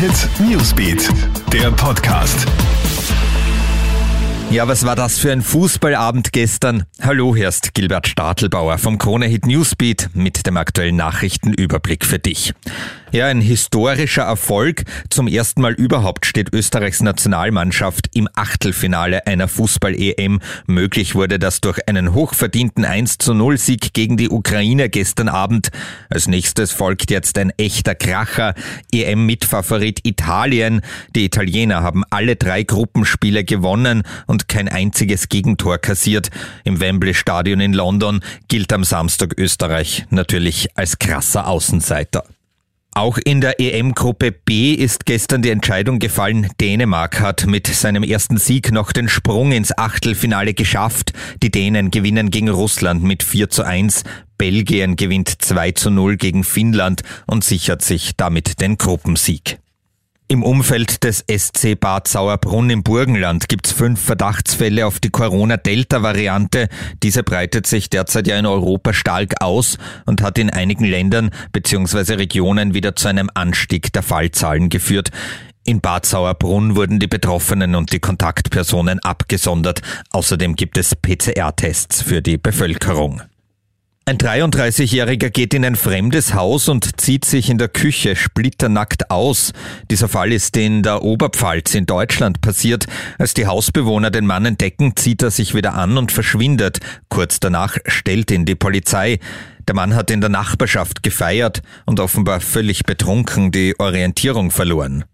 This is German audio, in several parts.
Hit Newsbeat, der Podcast. Ja, was war das für ein Fußballabend gestern? Hallo, hier ist Gilbert Stadelbauer vom Krone Hit Newsbeat mit dem aktuellen Nachrichtenüberblick für dich. Ja, ein historischer Erfolg. Zum ersten Mal überhaupt steht Österreichs Nationalmannschaft im Achtelfinale einer Fußball-EM. Möglich wurde das durch einen hochverdienten 1 zu 0 Sieg gegen die Ukraine gestern Abend. Als nächstes folgt jetzt ein echter Kracher. EM-Mitfavorit Italien. Die Italiener haben alle drei Gruppenspiele gewonnen und kein einziges Gegentor kassiert. Im Wembley Stadion in London gilt am Samstag Österreich natürlich als krasser Außenseiter. Auch in der EM-Gruppe B ist gestern die Entscheidung gefallen. Dänemark hat mit seinem ersten Sieg noch den Sprung ins Achtelfinale geschafft. Die Dänen gewinnen gegen Russland mit 4 zu 1. Belgien gewinnt 2 zu 0 gegen Finnland und sichert sich damit den Gruppensieg. Im Umfeld des SC Bad Sauerbrunn im Burgenland gibt es fünf Verdachtsfälle auf die Corona-Delta-Variante. Diese breitet sich derzeit ja in Europa stark aus und hat in einigen Ländern bzw. Regionen wieder zu einem Anstieg der Fallzahlen geführt. In Bad Sauerbrunn wurden die Betroffenen und die Kontaktpersonen abgesondert. Außerdem gibt es PCR-Tests für die Bevölkerung. Ein 33-Jähriger geht in ein fremdes Haus und zieht sich in der Küche splitternackt aus. Dieser Fall ist in der Oberpfalz in Deutschland passiert. Als die Hausbewohner den Mann entdecken, zieht er sich wieder an und verschwindet. Kurz danach stellt ihn die Polizei. Der Mann hat in der Nachbarschaft gefeiert und offenbar völlig betrunken die Orientierung verloren.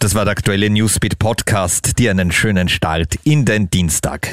Das war der aktuelle Newsbeat Podcast. Dir einen schönen Start in den Dienstag.